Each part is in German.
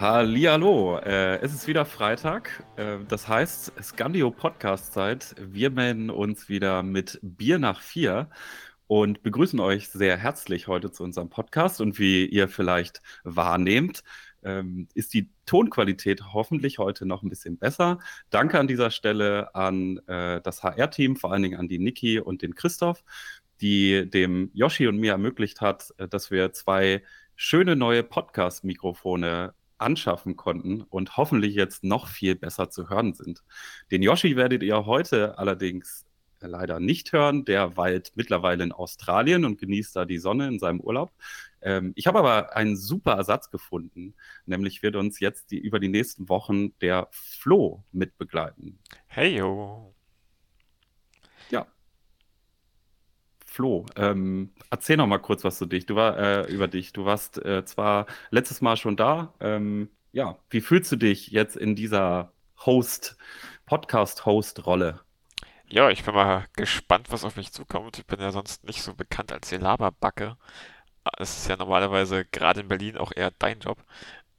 Hallihallo, äh, es ist wieder Freitag, äh, das heißt Scandio Podcast Zeit. Wir melden uns wieder mit Bier nach vier und begrüßen euch sehr herzlich heute zu unserem Podcast. Und wie ihr vielleicht wahrnehmt, ähm, ist die Tonqualität hoffentlich heute noch ein bisschen besser. Danke an dieser Stelle an äh, das HR-Team, vor allen Dingen an die Niki und den Christoph, die dem Yoshi und mir ermöglicht hat, äh, dass wir zwei schöne neue Podcast-Mikrofone anschaffen konnten und hoffentlich jetzt noch viel besser zu hören sind. Den Yoshi werdet ihr heute allerdings leider nicht hören. Der weilt mittlerweile in Australien und genießt da die Sonne in seinem Urlaub. Ähm, ich habe aber einen super Ersatz gefunden, nämlich wird uns jetzt die, über die nächsten Wochen der Flo mitbegleiten. Hey yo. Ja. Flo, ähm, erzähl noch mal kurz was zu dich. Du war, äh, über dich. Du warst äh, zwar letztes Mal schon da. Ähm, ja, wie fühlst du dich jetzt in dieser Host, Podcast-Host-Rolle? Ja, ich bin mal gespannt, was auf mich zukommt. Ich bin ja sonst nicht so bekannt als die Laberbacke. Es ist ja normalerweise gerade in Berlin auch eher dein Job.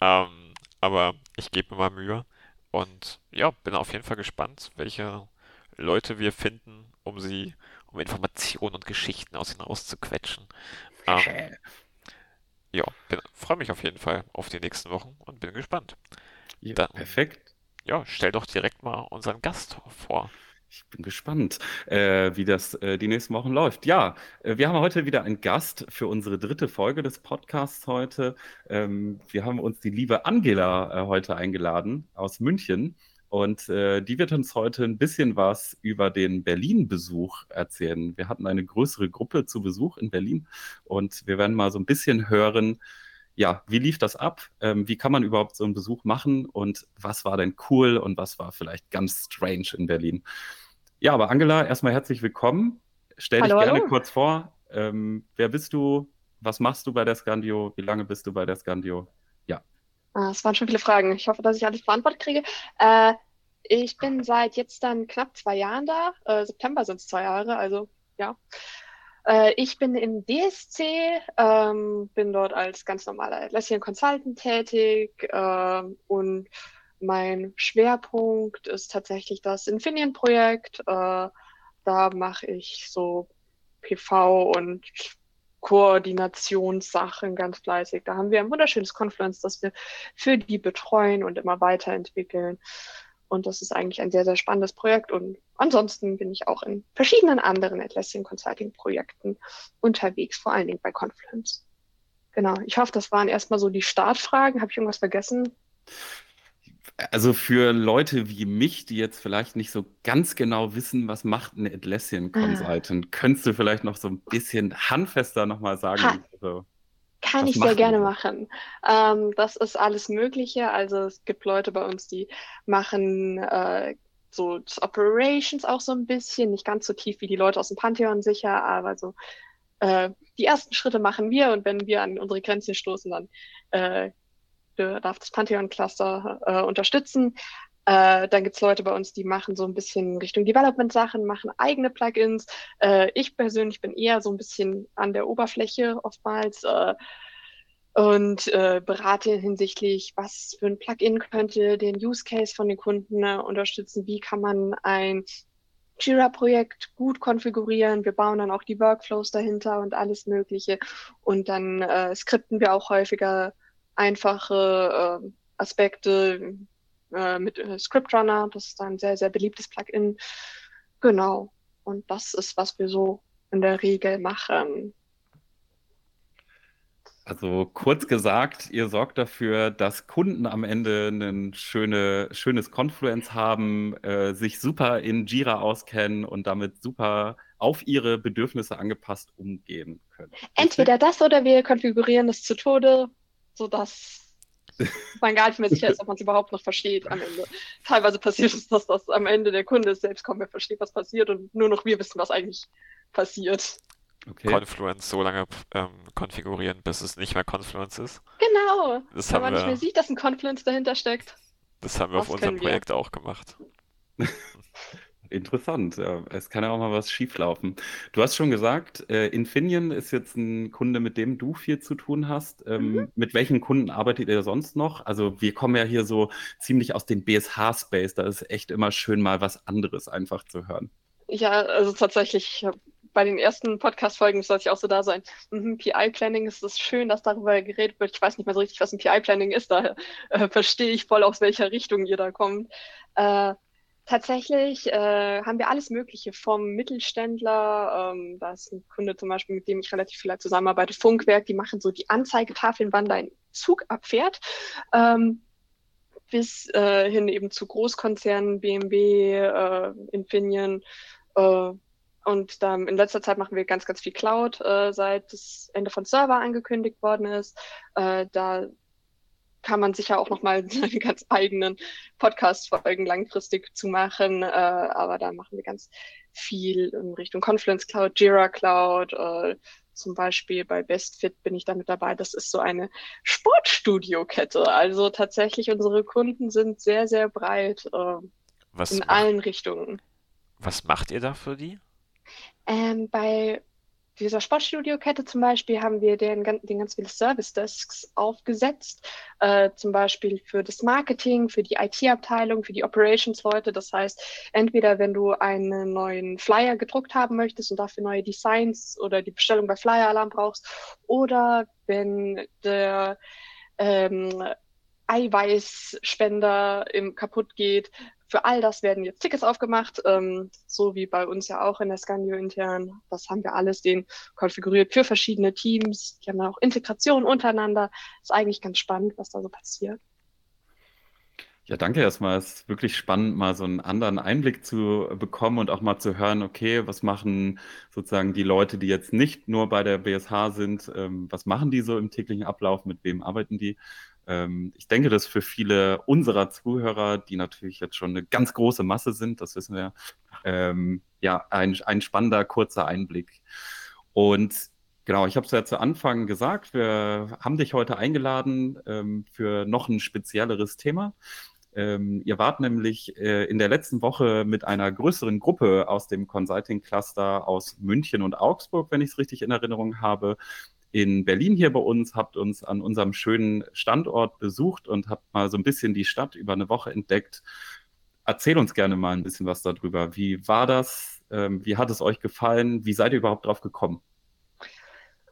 Ähm, aber ich gebe mir mal Mühe. Und ja, bin auf jeden Fall gespannt, welche Leute wir finden, um sie, um Informationen und Geschichten aus ihnen rauszuquetschen. Ähm, ja, freue mich auf jeden Fall auf die nächsten Wochen und bin gespannt. Ja, Dann, perfekt. Ja, stell doch direkt mal unseren Gast vor. Ich bin gespannt, äh, wie das äh, die nächsten Wochen läuft. Ja, äh, wir haben heute wieder einen Gast für unsere dritte Folge des Podcasts heute. Ähm, wir haben uns die liebe Angela äh, heute eingeladen aus München. Und äh, die wird uns heute ein bisschen was über den Berlin-Besuch erzählen. Wir hatten eine größere Gruppe zu Besuch in Berlin und wir werden mal so ein bisschen hören, ja, wie lief das ab? Ähm, wie kann man überhaupt so einen Besuch machen? Und was war denn cool und was war vielleicht ganz strange in Berlin? Ja, aber Angela, erstmal herzlich willkommen. Stell hallo, dich gerne hallo. kurz vor. Ähm, wer bist du? Was machst du bei der Scandio? Wie lange bist du bei der Scandio? Ja. Ah, es waren schon viele Fragen. Ich hoffe, dass ich alles beantwortet kriege. Äh, ich bin seit jetzt dann knapp zwei Jahren da. Äh, September sind es zwei Jahre, also ja. Äh, ich bin im DSC, ähm, bin dort als ganz normaler Atlassian Consultant tätig äh, und mein Schwerpunkt ist tatsächlich das Infineon-Projekt. Äh, da mache ich so PV und Koordinationssachen ganz fleißig. Da haben wir ein wunderschönes Confluence, das wir für die betreuen und immer weiterentwickeln. Und das ist eigentlich ein sehr, sehr spannendes Projekt. Und ansonsten bin ich auch in verschiedenen anderen Atlassian Consulting Projekten unterwegs, vor allen Dingen bei Confluence. Genau. Ich hoffe, das waren erstmal so die Startfragen. Habe ich irgendwas vergessen? Also für Leute wie mich, die jetzt vielleicht nicht so ganz genau wissen, was macht ein Atlassian Ah. Consultant, könntest du vielleicht noch so ein bisschen handfester nochmal sagen? Ha. Also, Kann ich sehr gerne machen. Ähm, das ist alles Mögliche. Also es gibt Leute bei uns, die machen äh, so Operations auch so ein bisschen, nicht ganz so tief wie die Leute aus dem Pantheon sicher, aber so äh, die ersten Schritte machen wir und wenn wir an unsere Grenzen stoßen, dann äh, darf das Pantheon-Cluster äh, unterstützen. Äh, dann gibt's Leute bei uns, die machen so ein bisschen Richtung Development-Sachen, machen eigene Plugins. Äh, ich persönlich bin eher so ein bisschen an der Oberfläche oftmals äh, und äh, berate hinsichtlich, was für ein Plugin könnte den Use Case von den Kunden äh, unterstützen, wie kann man ein Jira-Projekt gut konfigurieren. Wir bauen dann auch die Workflows dahinter und alles Mögliche. Und dann äh, skripten wir auch häufiger einfache äh, Aspekte äh, mit äh, Scriptrunner. Das ist ein sehr, sehr beliebtes Plugin. Genau. Und das ist, was wir so in der Regel machen. Also kurz gesagt, ihr sorgt dafür, dass Kunden am Ende ein schöne, schönes Confluence haben, äh, sich super in Jira auskennen und damit super auf ihre Bedürfnisse angepasst umgehen können. Entweder das oder wir konfigurieren es zu Tode, sodass man gar nicht mehr sicher ist, ob man es überhaupt noch versteht am Ende. Teilweise passiert es, dass das am Ende der Kunde selbst kaum mehr versteht, was passiert und nur noch wir wissen, was eigentlich passiert. Okay. Confluence so lange ähm, konfigurieren, bis es nicht mehr Confluence ist. Genau. Das Wenn man nicht mehr wir, sieht, dass ein Confluence dahinter steckt. das haben wir auf unserem können wir. Projekt auch gemacht. interessant. Ja, es kann ja auch mal was schieflaufen. Du hast schon gesagt, äh, Infineon ist jetzt ein Kunde, mit dem du viel zu tun hast. Ähm, Mhm. mit welchen Kunden arbeitet ihr sonst noch? Also wir kommen ja hier so ziemlich aus dem BSH-Space. Da ist echt immer schön, mal was anderes einfach zu hören. Ja, also tatsächlich, bei den ersten Podcast-Folgen sollte ich auch so da sein. Mhm, PI-Planning ist es schön, dass darüber geredet wird. Ich weiß nicht mehr so richtig, was ein PI-Planning ist. Da äh, verstehe ich voll, aus welcher Richtung ihr da kommt. Äh, tatsächlich äh, haben wir alles Mögliche vom Mittelständler. Ähm, da ist ein Kunde zum Beispiel, mit dem ich relativ viel zusammenarbeite, Funkwerk. Die machen so die Anzeigetafeln, wann dein Zug abfährt. Ähm, bis äh, hin eben zu Großkonzernen, BMW, äh, Infineon. Äh, und dann in letzter Zeit machen wir ganz, ganz viel Cloud, äh, seit das Ende von Server angekündigt worden ist. Äh, da kann man sicher auch nochmal seine ganz eigenen Podcast-Folgen langfristig zu machen. Äh, aber da machen wir ganz viel in Richtung Confluence Cloud, Jira Cloud, äh, zum Beispiel bei BestFit bin ich da mit dabei. Das ist so eine Sportstudio-Kette. Also tatsächlich, unsere Kunden sind sehr, sehr breit äh, Was in macht, allen Richtungen. was macht ihr da für die? Ähm, bei dieser Sportstudio-Kette zum Beispiel haben wir den, den ganz viele Service-Desks aufgesetzt, äh, zum Beispiel für das Marketing, für die IT-Abteilung, für die Operations-Leute. Das heißt, entweder wenn du einen neuen Flyer gedruckt haben möchtest und dafür neue Designs oder die Bestellung bei Flyer Alarm brauchst, oder wenn der ähm, Eiweißspender im kaputt geht. Für all das werden jetzt Tickets aufgemacht, ähm, so wie bei uns ja auch in der Scandio intern. Das haben wir alles den konfiguriert für verschiedene Teams. Die haben auch Integration untereinander. Ist eigentlich ganz spannend, was da so passiert. Ja, danke erstmal. Es ist wirklich spannend, mal so einen anderen Einblick zu bekommen und auch mal zu hören, okay, was machen sozusagen die Leute, die jetzt nicht nur bei der BSH sind, ähm, was machen die so im täglichen Ablauf, mit wem arbeiten die? Ähm, ich denke, dass für viele unserer Zuhörer, die natürlich jetzt schon eine ganz große Masse sind, das wissen wir, ähm, ja, ein, ein spannender, kurzer Einblick. Und genau, ich habe es ja zu Anfang gesagt, wir haben dich heute eingeladen ähm, für noch ein spezielleres Thema. Ähm, ihr wart nämlich äh, in der letzten Woche mit einer größeren Gruppe aus dem Consulting Cluster aus München und Augsburg, wenn ich es richtig in Erinnerung habe, in Berlin hier bei uns, habt uns an unserem schönen Standort besucht und habt mal so ein bisschen die Stadt über eine Woche entdeckt. Erzähl uns gerne mal ein bisschen was darüber. Wie war das? Ähm, wie hat es euch gefallen? Wie seid ihr überhaupt drauf gekommen?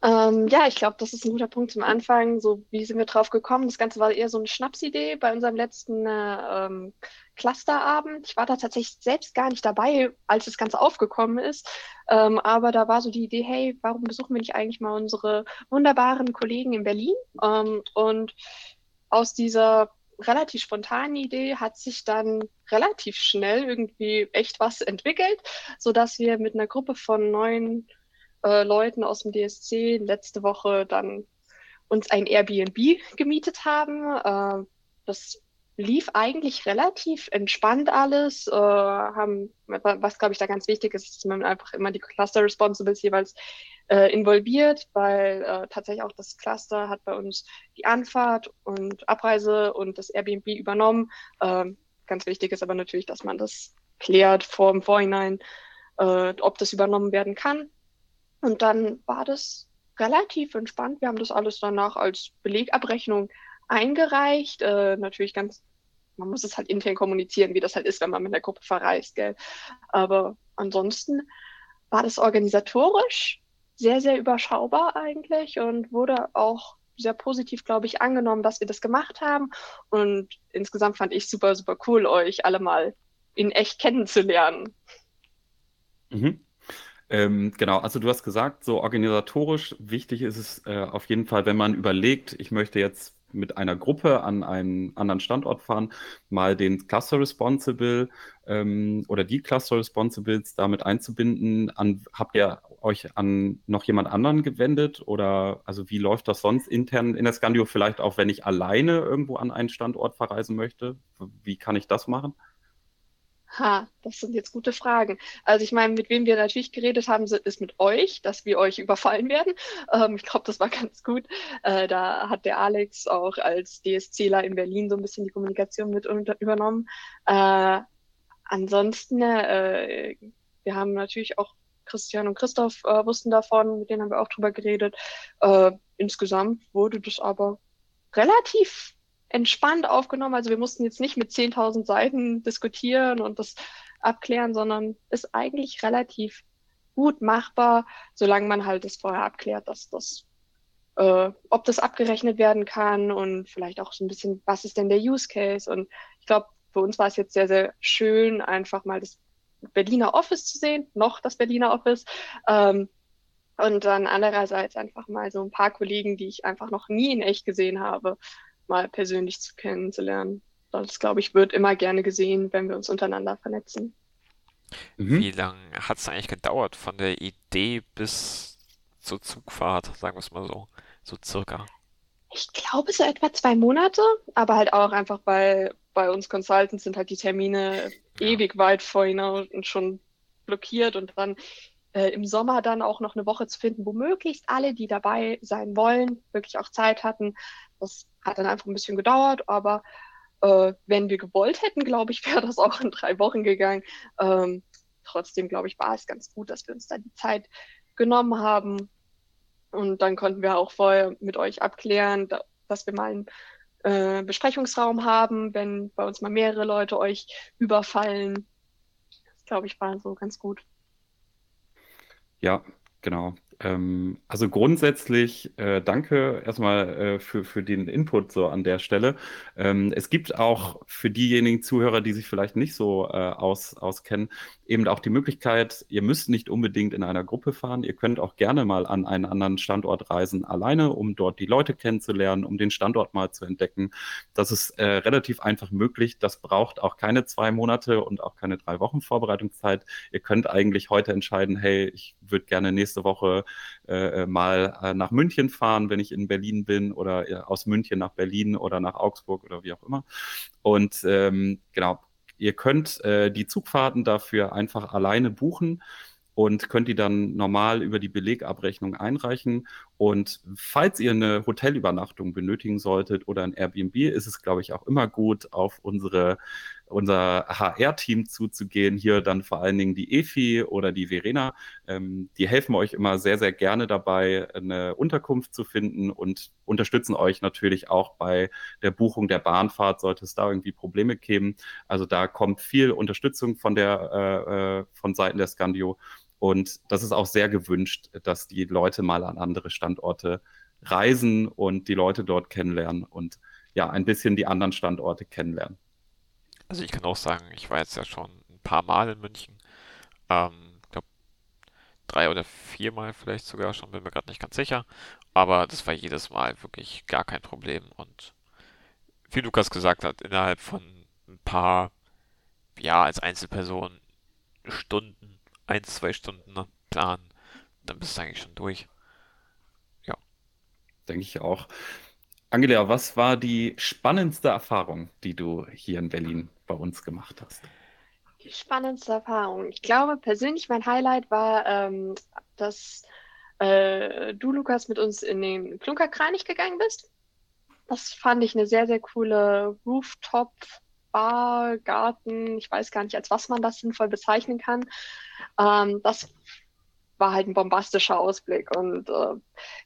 Ähm, ja, ich glaube, das ist ein guter Punkt zum Anfang. So, wie sind wir drauf gekommen? Das Ganze war eher so eine Schnapsidee bei unserem letzten äh, ähm, Clusterabend. Ich war da tatsächlich selbst gar nicht dabei, als das Ganze aufgekommen ist. Ähm, aber da war so die Idee, hey, warum besuchen wir nicht eigentlich mal unsere wunderbaren Kollegen in Berlin? Ähm, und aus dieser relativ spontanen Idee hat sich dann relativ schnell irgendwie echt was entwickelt, sodass wir mit einer Gruppe von neun äh, Leuten aus dem DSC letzte Woche dann uns ein Airbnb gemietet haben. Äh, das lief eigentlich relativ entspannt alles. Äh, haben, was glaube ich da ganz wichtig ist, dass man einfach immer die Cluster Responsibles jeweils äh, involviert, weil äh, tatsächlich auch das Cluster hat bei uns die Anfahrt und Abreise und das Airbnb übernommen. Ähm, ganz wichtig ist aber natürlich, dass man das klärt vor im Vorhinein, äh, ob das übernommen werden kann. Und dann war das relativ entspannt. Wir haben das alles danach als Belegabrechnung eingereicht. Äh, natürlich ganz, man muss es halt intern kommunizieren, wie das halt ist, wenn man mit der Gruppe verreist, gell. Aber ansonsten war das organisatorisch sehr, sehr überschaubar eigentlich und wurde auch sehr positiv, glaube ich, angenommen, dass wir das gemacht haben. Und insgesamt fand ich super, super cool, euch alle mal in echt kennenzulernen. Mhm. Ähm, genau, also du hast gesagt, so organisatorisch wichtig ist es äh, auf jeden Fall, wenn man überlegt, ich möchte jetzt mit einer Gruppe an einen anderen Standort fahren, mal den Cluster Responsible ähm, oder die Cluster Responsibles damit einzubinden. An, habt ihr euch an noch jemand anderen gewendet oder also wie läuft das sonst intern in der Scandio? Vielleicht auch, wenn ich alleine irgendwo an einen Standort verreisen möchte, wie kann ich das machen? Ha, das sind jetzt gute Fragen. Also ich meine, mit wem wir natürlich geredet haben, ist mit euch, dass wir euch überfallen werden. Ähm, ich glaube, das war ganz gut. Äh, da hat der Alex auch als DSCler in Berlin so ein bisschen die Kommunikation mit übernommen. Äh, ansonsten, äh, wir haben natürlich auch Christian und Christoph äh, wussten davon, mit denen haben wir auch drüber geredet. Äh, insgesamt wurde das aber relativ entspannt aufgenommen. Also wir mussten jetzt nicht mit 10.000 Seiten diskutieren und das abklären, sondern ist eigentlich relativ gut machbar, solange man halt das vorher abklärt, dass das, äh, ob das abgerechnet werden kann und vielleicht auch so ein bisschen, was ist denn der Use Case? Und ich glaube, für uns war es jetzt sehr, sehr schön, einfach mal das Berliner Office zu sehen, noch das Berliner Office. Ähm, und dann andererseits einfach mal so ein paar Kollegen, die ich einfach noch nie in echt gesehen habe, mal persönlich zu kennenzulernen. Das, glaube ich, wird immer gerne gesehen, wenn wir uns untereinander vernetzen. Mhm. Wie lange hat es eigentlich gedauert von der Idee bis zur Zugfahrt, sagen wir es mal so, so circa? Ich glaube so etwa zwei Monate, aber halt auch einfach, weil bei uns Consultants sind halt die Termine ja. ewig weit vorhin und schon blockiert und dann äh, im Sommer dann auch noch eine Woche zu finden, wo möglichst alle, die dabei sein wollen, wirklich auch Zeit hatten. Das hat dann einfach ein bisschen gedauert, aber äh, wenn wir gewollt hätten, glaube ich, wäre das auch in drei Wochen gegangen. Ähm, trotzdem, glaube ich, war es ganz gut, dass wir uns da die Zeit genommen haben. Und dann konnten wir auch vorher mit euch abklären, da, dass wir mal einen äh, Besprechungsraum haben, wenn bei uns mal mehrere Leute euch überfallen. Das, glaube ich, war so ganz gut. Ja, genau. Ähm, also grundsätzlich äh, danke erstmal äh, für, für den Input so an der Stelle. Ähm, es gibt auch für diejenigen Zuhörer, die sich vielleicht nicht so äh, aus, auskennen, eben auch die Möglichkeit, ihr müsst nicht unbedingt in einer Gruppe fahren. Ihr könnt auch gerne mal an einen anderen Standort reisen, alleine, um dort die Leute kennenzulernen, um den Standort mal zu entdecken. Das ist äh, relativ einfach möglich. Das braucht auch keine zwei Monate und auch keine drei Wochen Vorbereitungszeit. Ihr könnt eigentlich heute entscheiden, hey, ich würde gerne nächste Woche äh, mal äh, nach München fahren, wenn ich in Berlin bin oder äh, aus München nach Berlin oder nach Augsburg oder wie auch immer. Und ähm, genau, ihr könnt äh, die Zugfahrten dafür einfach alleine buchen und könnt die dann normal über die Belegabrechnung einreichen. Und falls ihr eine Hotelübernachtung benötigen solltet oder ein Airbnb, ist es, glaube ich, auch immer gut, auf unsere unser HR-Team zuzugehen. Hier dann vor allen Dingen die Efi oder die Verena. Ähm, die helfen euch immer sehr, sehr gerne dabei, eine Unterkunft zu finden und unterstützen euch natürlich auch bei der Buchung der Bahnfahrt, sollte es da irgendwie Probleme geben. Also da kommt viel Unterstützung von der äh, äh von Seiten der Scandio. Und das ist auch sehr gewünscht, dass die Leute mal an andere Standorte reisen und die Leute dort kennenlernen und ja, ein bisschen die anderen Standorte kennenlernen. Also ich kann auch sagen, ich war jetzt ja schon ein paar Mal in München. Ähm, ich glaube, drei oder viermal vielleicht sogar schon, bin mir gerade nicht ganz sicher. Aber das war jedes Mal wirklich gar kein Problem. Und wie Lukas gesagt hat, innerhalb von ein paar, ja, als Einzelperson Stunden, ein, zwei Stunden planen, dann bist du eigentlich schon durch. Ja. Denke ich auch. Angelia, was war die spannendste Erfahrung, die du hier in Berlin bei uns gemacht hast? Die spannendste Erfahrung. Ich glaube, persönlich mein Highlight war, ähm, dass äh, du, Lukas, mit uns in den Klunkerkranich gegangen bist. Das fand ich eine sehr, sehr coole Rooftop. Bar, Garten, ich weiß gar nicht, als was man das sinnvoll bezeichnen kann. Ähm, das war halt ein bombastischer Ausblick. Und äh,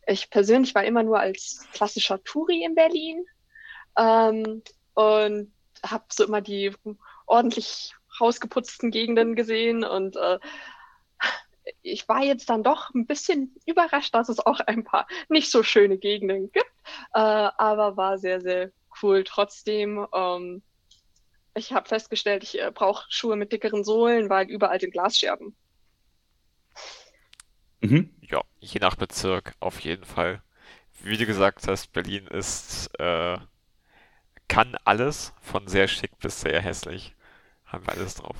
ich persönlich war immer nur als klassischer Touri in Berlin ähm, und habe so immer die ordentlich rausgeputzten Gegenden gesehen und äh, ich war jetzt dann doch ein bisschen überrascht, dass es auch ein paar nicht so schöne Gegenden gibt, äh, aber war sehr, sehr cool trotzdem. Ähm, ich habe festgestellt, ich äh, brauche Schuhe mit dickeren Sohlen, weil überall sind Glasscherben. Mhm. Ja, je nach Bezirk auf jeden Fall. Wie du gesagt hast, Berlin ist äh, kann alles, von sehr schick bis sehr hässlich. Haben wir alles drauf.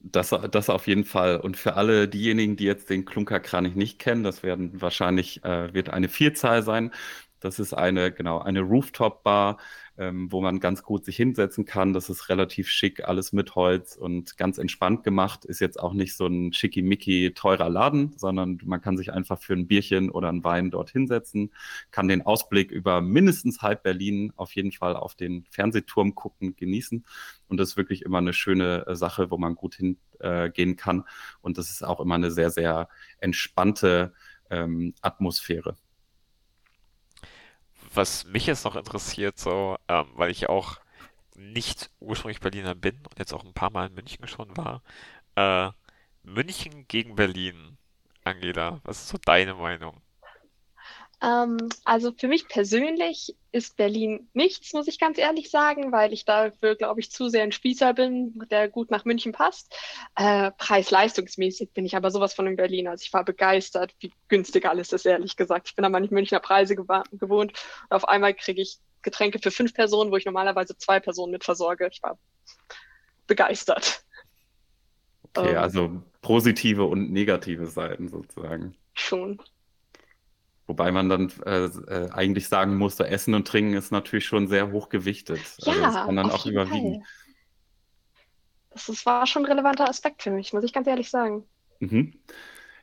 Das, das auf jeden Fall. Und für alle diejenigen, die jetzt den Klunkerkranich nicht kennen, das werden wahrscheinlich, äh, wird eine Vielzahl sein. Das ist eine, genau, eine Rooftop-Bar, ähm, wo man ganz gut sich hinsetzen kann. Das ist relativ schick, alles mit Holz und ganz entspannt gemacht. Ist jetzt auch nicht so ein schickimicki teurer Laden, sondern man kann sich einfach für ein Bierchen oder einen Wein dort hinsetzen, kann den Ausblick über mindestens halb Berlin auf jeden Fall auf den Fernsehturm gucken, genießen. Und das ist wirklich immer eine schöne äh, Sache, wo man gut hingehen äh, kann. Und das ist auch immer eine sehr, sehr entspannte ähm, Atmosphäre was mich jetzt noch interessiert, so, ähm, weil ich auch nicht ursprünglich Berliner bin und jetzt auch ein paar Mal in München schon war. Äh, München gegen Berlin. Angela, was ist so deine Meinung? Ähm, also für mich persönlich ist Berlin nichts, muss ich ganz ehrlich sagen, weil ich dafür, glaube ich, zu sehr ein Spießer bin, der gut nach München passt. Äh, Preis-leistungsmäßig bin ich aber sowas von in Berlin. Also ich war begeistert, wie günstig alles ist, ehrlich gesagt. Ich bin aber nicht Münchner Preise gewohnt und auf einmal kriege ich Getränke für fünf Personen, wo ich normalerweise zwei Personen mit versorge. Ich war begeistert. Okay, ähm, also positive und negative Seiten sozusagen. Schon. Wobei man dann äh, äh, eigentlich sagen musste, Essen und Trinken ist natürlich schon sehr hoch gewichtet. Ja, also das kann dann auch überwiegen. Fall. Das, war schon ein relevanter Aspekt für mich, muss ich ganz ehrlich sagen. Mhm.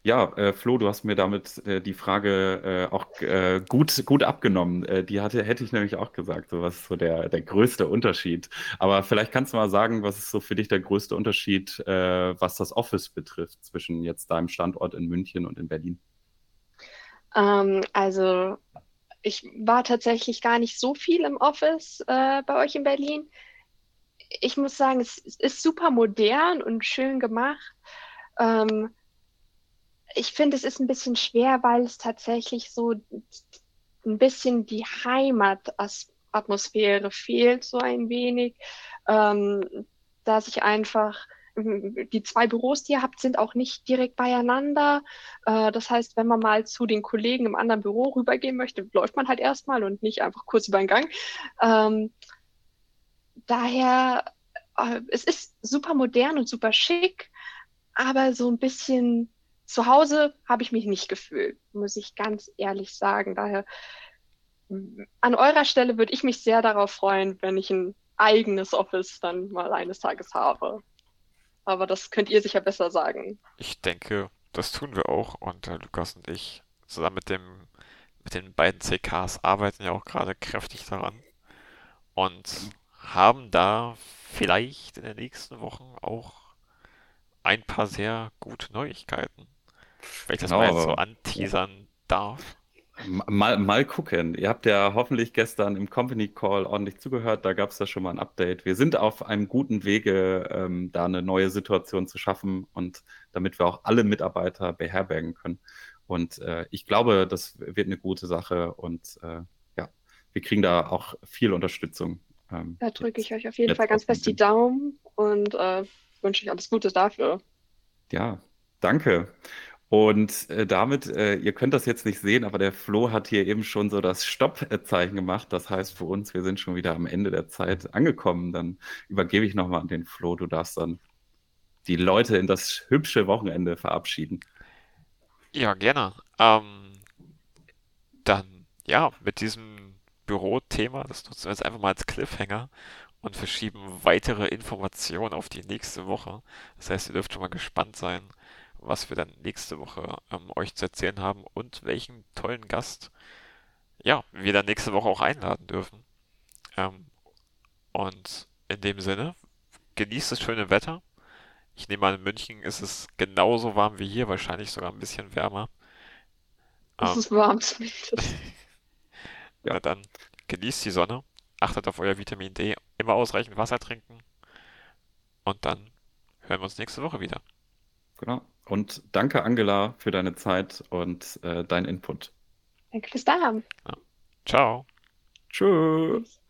Ja, äh, Flo, du hast mir damit äh, die Frage äh, auch äh, gut, gut abgenommen. Die hatte, hätte ich nämlich auch gesagt, so was ist so der, der größte Unterschied. Aber vielleicht kannst du mal sagen, was ist so für dich der größte Unterschied, was das Office betrifft, zwischen jetzt deinem Standort in München und in Berlin? Ähm, also ich war tatsächlich gar nicht so viel im Office äh, bei euch in Berlin. Ich muss sagen, es, ist super modern und schön gemacht. Ähm, ich finde, es ist ein bisschen schwer, weil es tatsächlich so ein bisschen die Heimatatmosphäre fehlt, so ein wenig, ähm, dass ich einfach die zwei Büros, die ihr habt, sind auch nicht direkt beieinander. Äh, das heißt, wenn man mal zu den Kollegen im anderen Büro rübergehen möchte, läuft man halt erstmal und nicht einfach kurz über den Gang. Ähm, daher, äh, es ist super modern und super schick, aber so ein bisschen zu Hause habe ich mich nicht gefühlt, muss ich ganz ehrlich sagen. Daher, an eurer Stelle würde ich mich sehr darauf freuen, wenn ich ein eigenes Office dann mal eines Tages habe. Aber das könnt ihr sicher besser sagen. Ich denke, das tun wir auch. Und äh, Lukas und ich zusammen mit dem mit den beiden CKs arbeiten ja auch gerade kräftig daran und haben da vielleicht in den nächsten Wochen auch ein paar sehr gute Neuigkeiten. Wenn ich das genau, mal jetzt so anteasern darf. Mal, mal gucken. Ihr habt ja hoffentlich gestern im Company Call ordentlich zugehört. Da gab es ja schon mal ein Update. Wir sind auf einem guten Wege, ähm, da eine neue Situation zu schaffen und damit wir auch alle Mitarbeiter beherbergen können. Und äh, ich glaube, das wird eine gute Sache und äh, ja, wir kriegen da auch viel Unterstützung. Ähm, da drücke ich euch auf jeden Fall ganz fest die Daumen und äh, wünsche euch alles Gute dafür. Ja, danke. Und äh, damit, äh, ihr könnt das jetzt nicht sehen, aber der Flo hat hier eben schon so das Stopp-Zeichen gemacht. Das heißt für uns, wir sind schon wieder am Ende der Zeit angekommen. Dann übergebe ich nochmal an den Flo. Du darfst dann die Leute in das hübsche Wochenende verabschieden. Ja, gerne. Ähm, dann, ja, mit diesem Büro-Thema, das nutzen wir jetzt einfach mal als Cliffhanger und verschieben weitere Informationen auf die nächste Woche. Das heißt, ihr dürft schon mal gespannt sein was wir dann nächste Woche ähm, euch zu erzählen haben und welchen tollen Gast ja, wir dann nächste Woche auch einladen dürfen. Ähm, und in dem Sinne, genießt das schöne Wetter. Ich nehme an, in München ist es genauso warm wie hier, wahrscheinlich sogar ein bisschen wärmer. Es ähm, ist warm zumindest. ja, dann genießt die Sonne, achtet auf euer Vitamin D, immer ausreichend Wasser trinken und dann hören wir uns nächste Woche wieder. Genau. Und danke, Angela, für deine Zeit und äh, deinen Input. Danke fürs Dasein. Ja. Ciao. Tschüss.